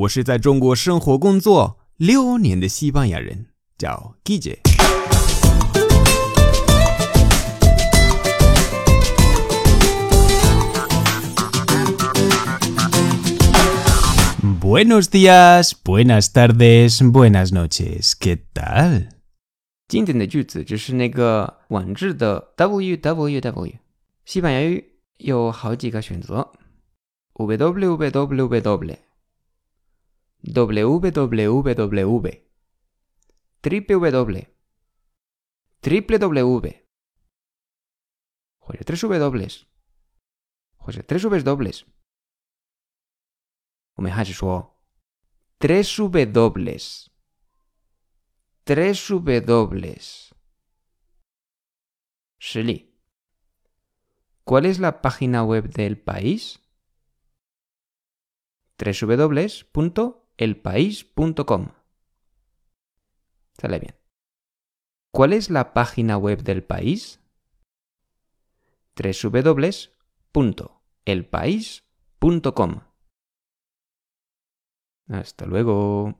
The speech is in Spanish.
我是在中国生活工作六年的西班牙人，叫 Guille。Buenos días, buenas tardes, buenas noches. ¿Qué tal? 经典的句子就是那个晚制的 w w w。西班牙语有好几个选择：w w w w、www. Triple W. Triple W. Joder, tres W dobles. Joder, tres W dobles. O me Tres W dobles. Tres W dobles. Shili. ¿Cuál es la página web del país? www www.elpaís.com. Sale bien. ¿Cuál es la página web del país? www.elpaís.com. Hasta luego.